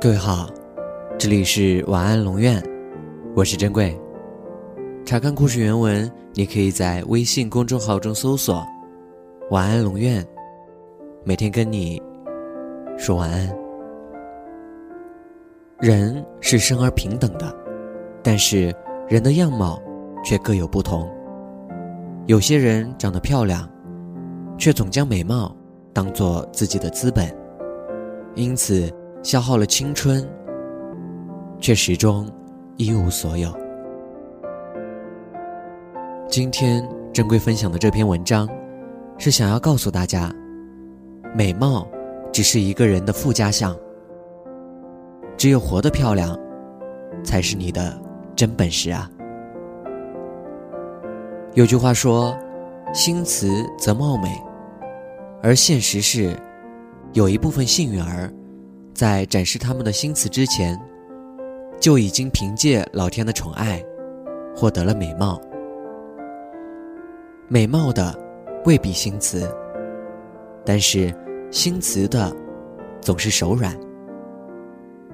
各位好，这里是晚安龙院，我是珍贵。查看故事原文，你可以在微信公众号中搜索“晚安龙院”，每天跟你说晚安。人是生而平等的，但是人的样貌却各有不同。有些人长得漂亮，却总将美貌当做自己的资本，因此消耗了青春，却始终一无所有。今天珍贵分享的这篇文章，是想要告诉大家，美貌只是一个人的附加项，只有活得漂亮，才是你的真本事啊。有句话说：“心慈则貌美。”而现实是，有一部分幸运儿，在展示他们的心慈之前，就已经凭借老天的宠爱，获得了美貌。美貌的未必心慈，但是心慈的总是手软。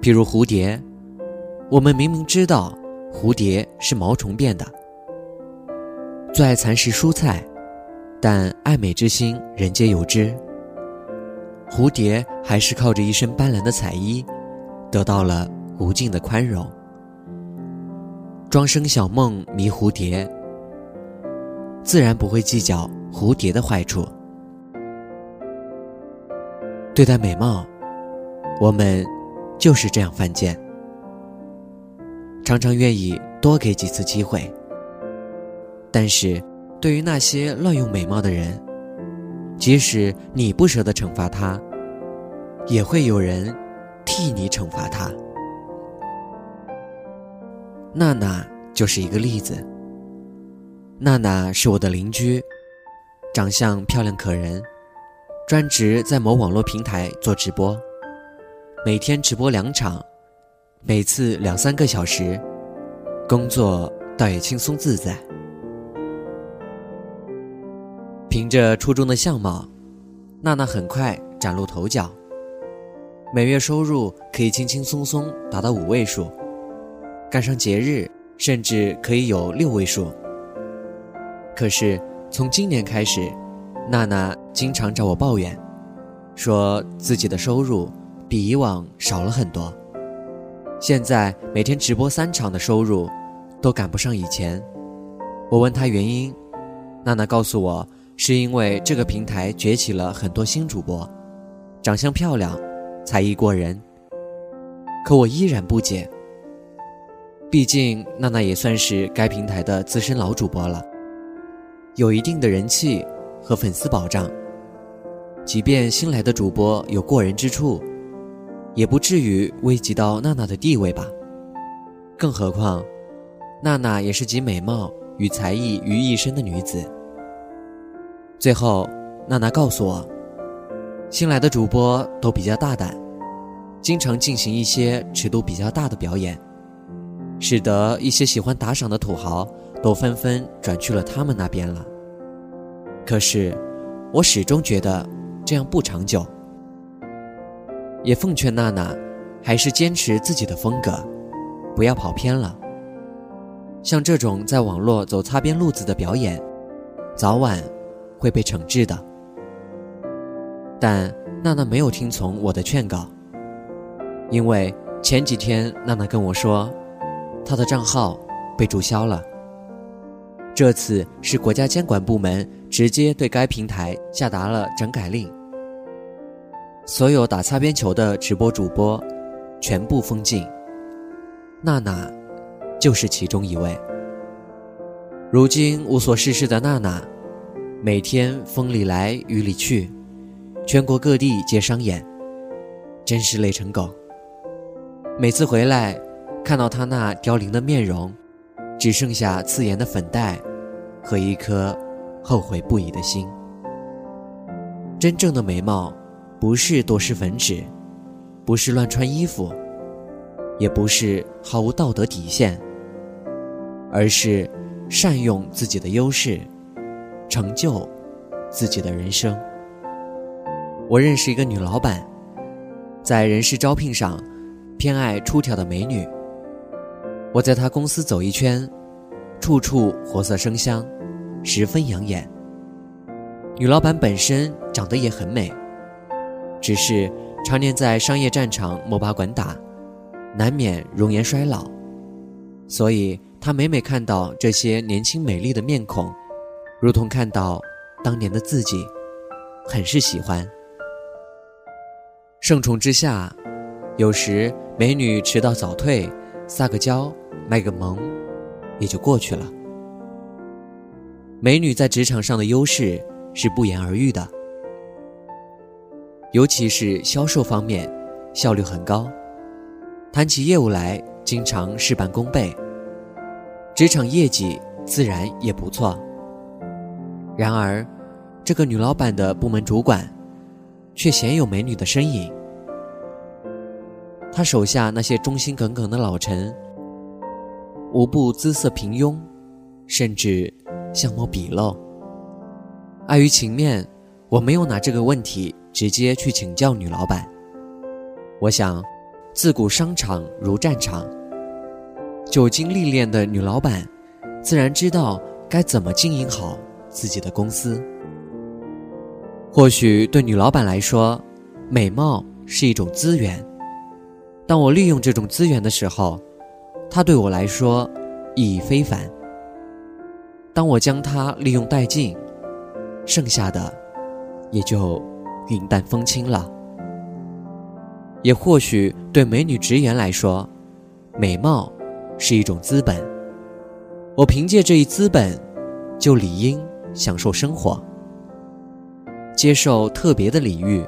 譬如蝴蝶，我们明明知道蝴蝶是毛虫变的。最爱蚕食蔬菜，但爱美之心人皆有之。蝴蝶还是靠着一身斑斓的彩衣，得到了无尽的宽容。庄生晓梦迷蝴蝶，自然不会计较蝴蝶的坏处。对待美貌，我们就是这样犯贱，常常愿意多给几次机会。但是，对于那些乱用美貌的人，即使你不舍得惩罚他，也会有人替你惩罚他。娜娜就是一个例子。娜娜是我的邻居，长相漂亮可人，专职在某网络平台做直播，每天直播两场，每次两三个小时，工作倒也轻松自在。凭着出众的相貌，娜娜很快崭露头角。每月收入可以轻轻松松达到五位数，赶上节日甚至可以有六位数。可是从今年开始，娜娜经常找我抱怨，说自己的收入比以往少了很多。现在每天直播三场的收入，都赶不上以前。我问她原因，娜娜告诉我。是因为这个平台崛起了很多新主播，长相漂亮，才艺过人。可我依然不解。毕竟娜娜也算是该平台的资深老主播了，有一定的人气和粉丝保障。即便新来的主播有过人之处，也不至于危及到娜娜的地位吧？更何况，娜娜也是集美貌与才艺于一身的女子。最后，娜娜告诉我，新来的主播都比较大胆，经常进行一些尺度比较大的表演，使得一些喜欢打赏的土豪都纷纷转去了他们那边了。可是，我始终觉得这样不长久，也奉劝娜娜，还是坚持自己的风格，不要跑偏了。像这种在网络走擦边路子的表演，早晚。会被惩治的，但娜娜没有听从我的劝告，因为前几天娜娜跟我说，她的账号被注销了。这次是国家监管部门直接对该平台下达了整改令，所有打擦边球的直播主播全部封禁，娜娜就是其中一位。如今无所事事的娜娜。每天风里来雨里去，全国各地接商演，真是累成狗。每次回来，看到他那凋零的面容，只剩下刺眼的粉黛和一颗后悔不已的心。真正的美貌，不是多施粉脂，不是乱穿衣服，也不是毫无道德底线，而是善用自己的优势。成就自己的人生。我认识一个女老板，在人事招聘上，偏爱出挑的美女。我在她公司走一圈，处处活色生香，十分养眼。女老板本身长得也很美，只是常年在商业战场摸爬滚打，难免容颜衰老，所以她每每看到这些年轻美丽的面孔，如同看到当年的自己，很是喜欢。盛宠之下，有时美女迟到早退，撒个娇，卖个萌，也就过去了。美女在职场上的优势是不言而喻的，尤其是销售方面，效率很高，谈起业务来经常事半功倍，职场业绩自然也不错。然而，这个女老板的部门主管。却鲜有美女的身影。他手下那些忠心耿耿的老臣，无不姿色平庸，甚至相貌鄙陋。碍于情面，我没有拿这个问题直接去请教女老板。我想，自古商场如战场，久经历练的女老板，自然知道该怎么经营好自己的公司。或许对女老板来说，美貌是一种资源。当我利用这种资源的时候，它对我来说意义非凡。当我将它利用殆尽，剩下的也就云淡风轻了。也或许对美女直言来说，美貌是一种资本。我凭借这一资本，就理应享受生活。接受特别的礼遇，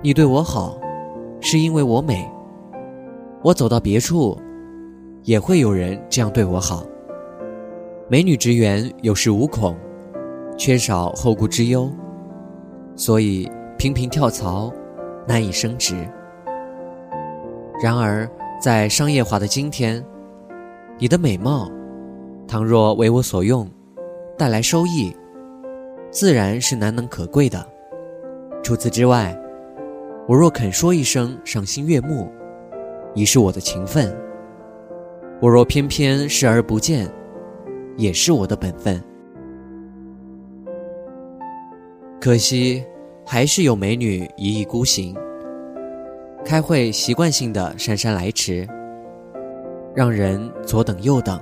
你对我好，是因为我美。我走到别处，也会有人这样对我好。美女职员有恃无恐，缺少后顾之忧，所以频频跳槽，难以升职。然而，在商业化的今天，你的美貌，倘若为我所用，带来收益。自然是难能可贵的。除此之外，我若肯说一声赏心悦目，已是我的情分；我若偏偏视而不见，也是我的本分。可惜，还是有美女一意孤行，开会习惯性的姗姗来迟，让人左等右等。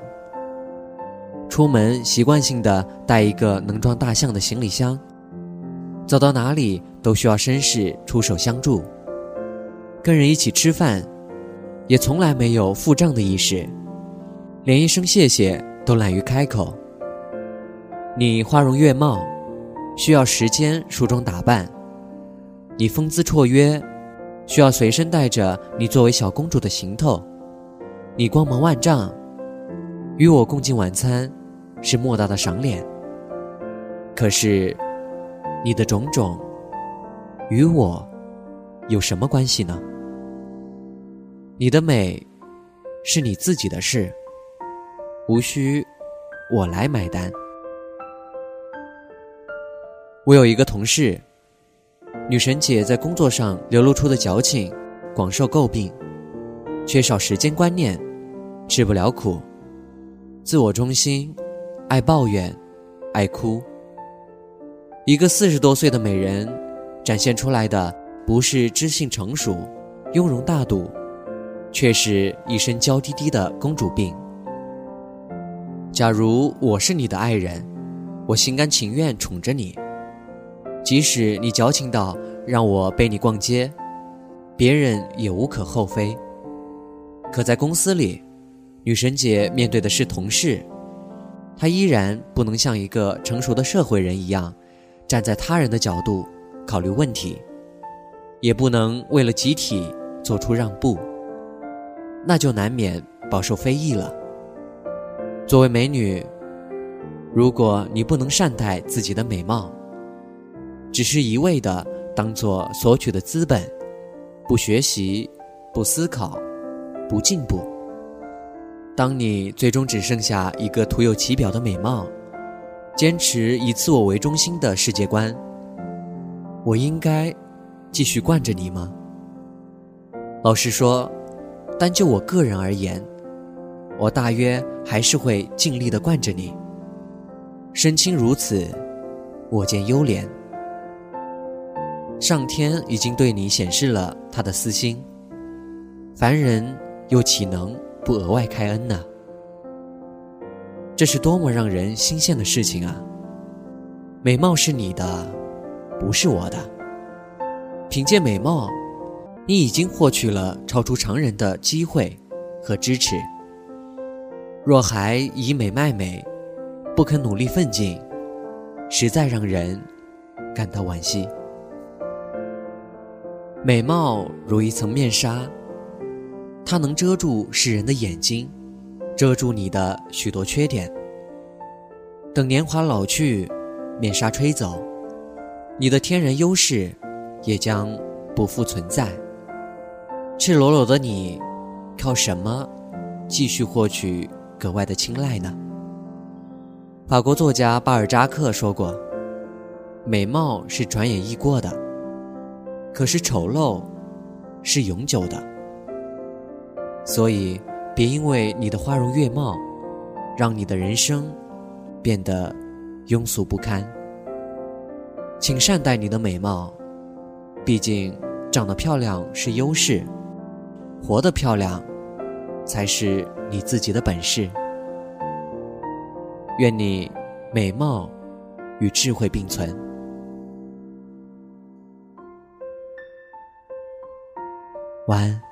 出门习惯性的带一个能装大象的行李箱，走到哪里都需要绅士出手相助。跟人一起吃饭，也从来没有付账的意识，连一声谢谢都懒于开口。你花容月貌，需要时间梳妆打扮；你风姿绰约，需要随身带着你作为小公主的行头；你光芒万丈，与我共进晚餐。是莫大的赏脸。可是，你的种种与我有什么关系呢？你的美是你自己的事，无需我来买单。我有一个同事，女神姐在工作上流露出的矫情，广受诟病，缺少时间观念，吃不了苦，自我中心。爱抱怨，爱哭。一个四十多岁的美人，展现出来的不是知性成熟、雍容大度，却是一身娇滴滴的公主病。假如我是你的爱人，我心甘情愿宠着你，即使你矫情到让我背你逛街，别人也无可厚非。可在公司里，女神姐面对的是同事。他依然不能像一个成熟的社会人一样，站在他人的角度考虑问题，也不能为了集体做出让步，那就难免饱受非议了。作为美女，如果你不能善待自己的美貌，只是一味的当做索取的资本，不学习，不思考，不进步。当你最终只剩下一个徒有其表的美貌，坚持以自我为中心的世界观，我应该继续惯着你吗？老实说，单就我个人而言，我大约还是会尽力的惯着你。身轻如此，我见优怜。上天已经对你显示了他的私心，凡人又岂能不额外开恩呢？这是多么让人心羡的事情啊！美貌是你的，不是我的。凭借美貌，你已经获取了超出常人的机会和支持。若还以美卖美，不肯努力奋进，实在让人感到惋惜。美貌如一层面纱，它能遮住世人的眼睛，遮住你的许多缺点。等年华老去，面纱吹走，你的天然优势也将不复存在。赤裸裸的你，靠什么继续获取格外的青睐呢？法国作家巴尔扎克说过：“美貌是转眼易过的。”可是丑陋，是永久的。所以，别因为你的花容月貌，让你的人生变得庸俗不堪。请善待你的美貌，毕竟长得漂亮是优势，活得漂亮才是你自己的本事。愿你美貌与智慧并存。晚安。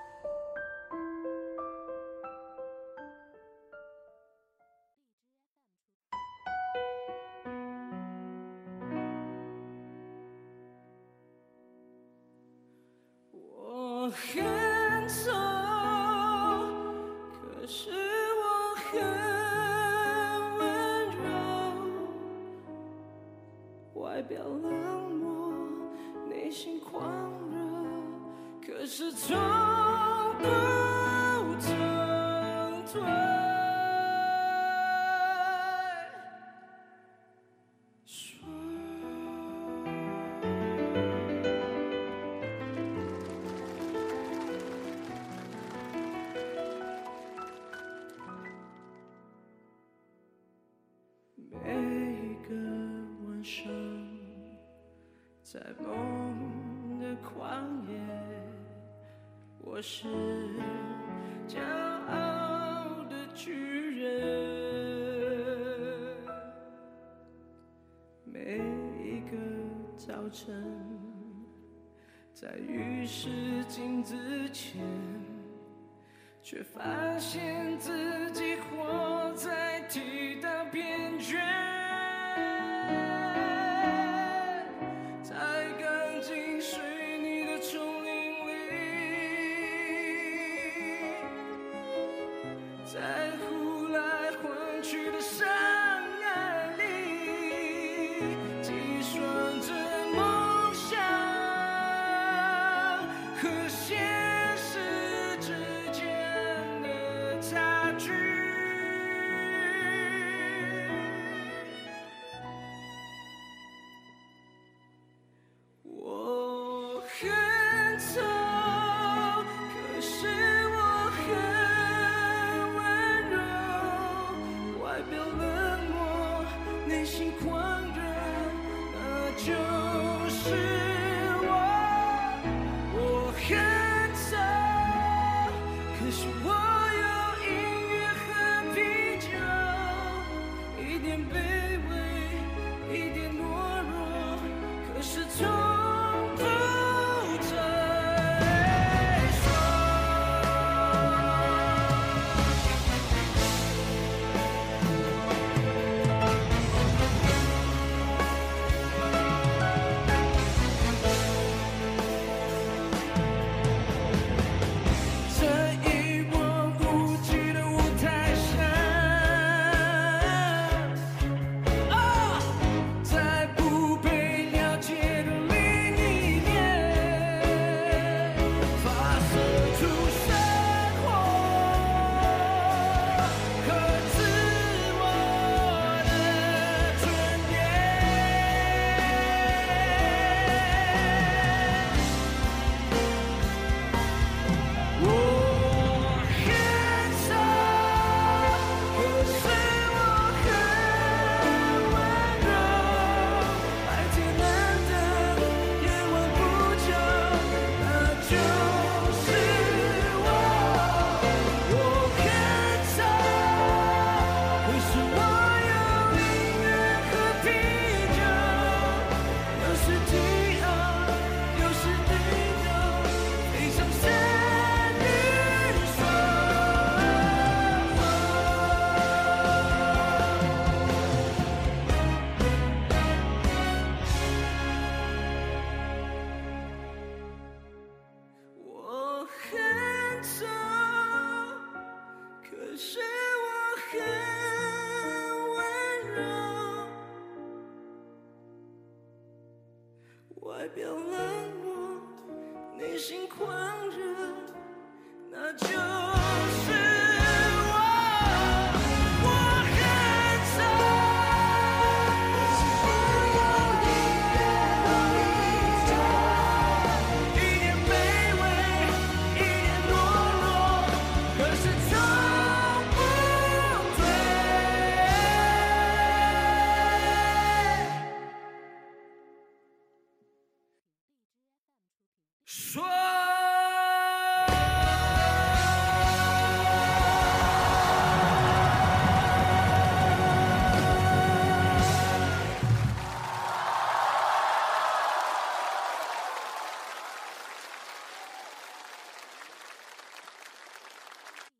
在梦的旷野。我是骄傲的巨人，每一个早晨，在浴室镜子前，却发现自己活在